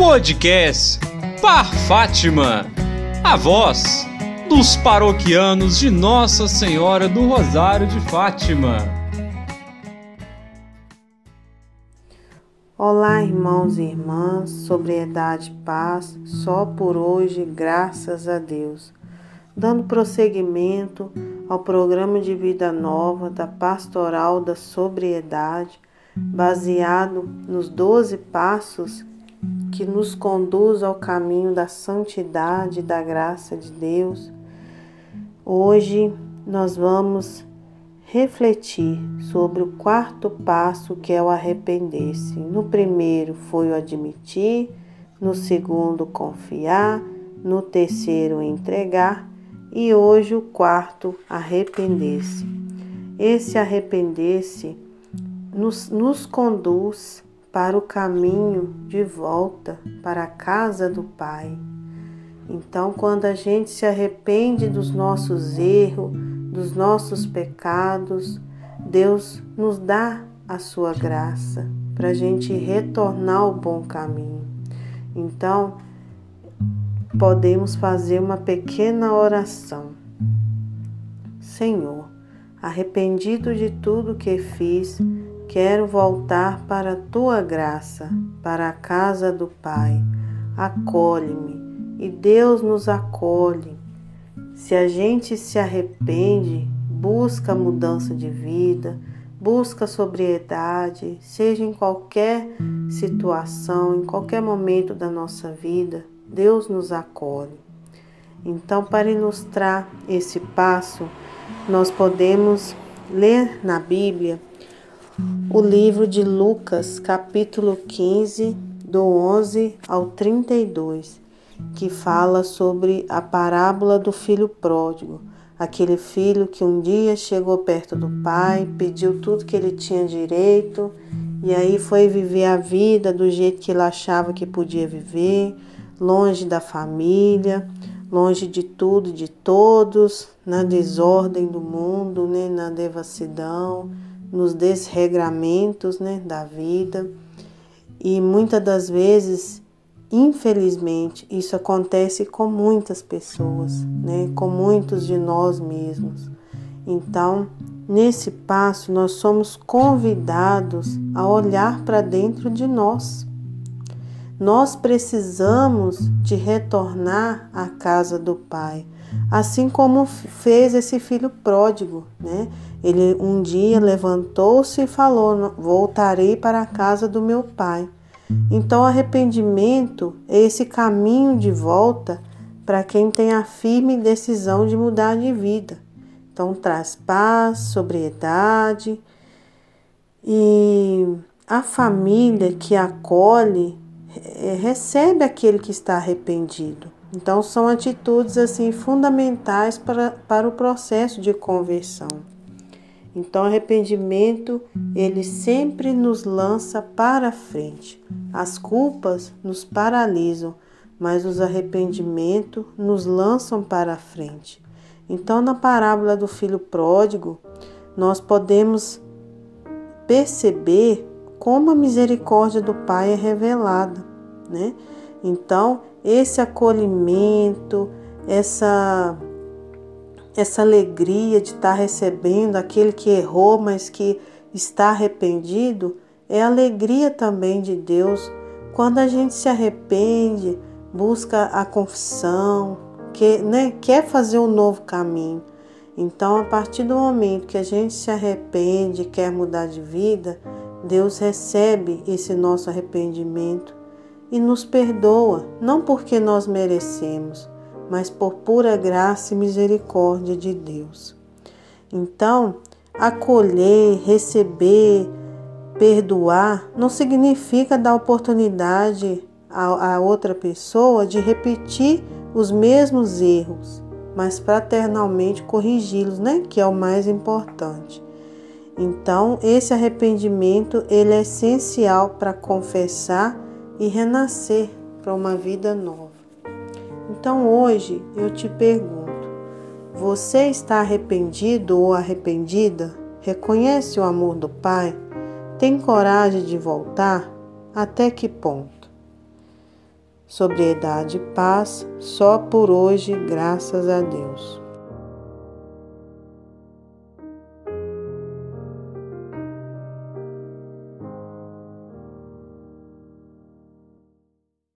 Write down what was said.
Podcast Par Fátima, a voz dos paroquianos de Nossa Senhora do Rosário de Fátima. Olá, irmãos e irmãs, sobriedade e paz, só por hoje, graças a Deus. Dando prosseguimento ao programa de vida nova da Pastoral da Sobriedade, baseado nos 12 passos que nos conduz ao caminho da santidade e da graça de Deus. Hoje nós vamos refletir sobre o quarto passo que é o arrepender-se. No primeiro foi o admitir, no segundo confiar, no terceiro entregar e hoje o quarto arrepender-se. Esse arrepender-se nos, nos conduz para o caminho de volta para a casa do Pai. Então, quando a gente se arrepende dos nossos erros, dos nossos pecados, Deus nos dá a sua graça para a gente retornar ao bom caminho. Então, podemos fazer uma pequena oração. Senhor, arrependido de tudo que fiz, Quero voltar para a tua graça, para a casa do Pai. Acolhe-me e Deus nos acolhe. Se a gente se arrepende, busca mudança de vida, busca sobriedade, seja em qualquer situação, em qualquer momento da nossa vida, Deus nos acolhe. Então, para ilustrar esse passo, nós podemos ler na Bíblia o livro de Lucas, capítulo 15, do 11 ao 32, que fala sobre a parábola do filho pródigo, aquele filho que um dia chegou perto do pai, pediu tudo que ele tinha direito e aí foi viver a vida do jeito que ele achava que podia viver, longe da família, longe de tudo e de todos, na desordem do mundo, né, na devassidão nos desregramentos né, da vida. E muitas das vezes, infelizmente, isso acontece com muitas pessoas, né, com muitos de nós mesmos. Então, nesse passo, nós somos convidados a olhar para dentro de nós. Nós precisamos de retornar à casa do Pai, assim como fez esse filho pródigo, né? Ele um dia levantou-se e falou: Voltarei para a casa do meu pai. Então, arrependimento é esse caminho de volta para quem tem a firme decisão de mudar de vida. Então, traz paz, sobriedade e a família que acolhe é, recebe aquele que está arrependido. Então, são atitudes assim fundamentais para, para o processo de conversão. Então, arrependimento, ele sempre nos lança para frente. As culpas nos paralisam, mas os arrependimentos nos lançam para frente. Então, na parábola do filho pródigo, nós podemos perceber como a misericórdia do Pai é revelada, né? Então, esse acolhimento, essa essa alegria de estar recebendo aquele que errou, mas que está arrependido, é alegria também de Deus. Quando a gente se arrepende, busca a confissão, que, né, quer fazer um novo caminho. Então, a partir do momento que a gente se arrepende, quer mudar de vida, Deus recebe esse nosso arrependimento e nos perdoa, não porque nós merecemos, mas por pura graça e misericórdia de Deus. Então, acolher, receber, perdoar não significa dar oportunidade a, a outra pessoa de repetir os mesmos erros, mas fraternalmente corrigi-los, né? Que é o mais importante. Então, esse arrependimento ele é essencial para confessar e renascer para uma vida nova. Então hoje eu te pergunto: você está arrependido ou arrependida? Reconhece o amor do Pai? Tem coragem de voltar? Até que ponto? sobriedade e paz, só por hoje, graças a Deus.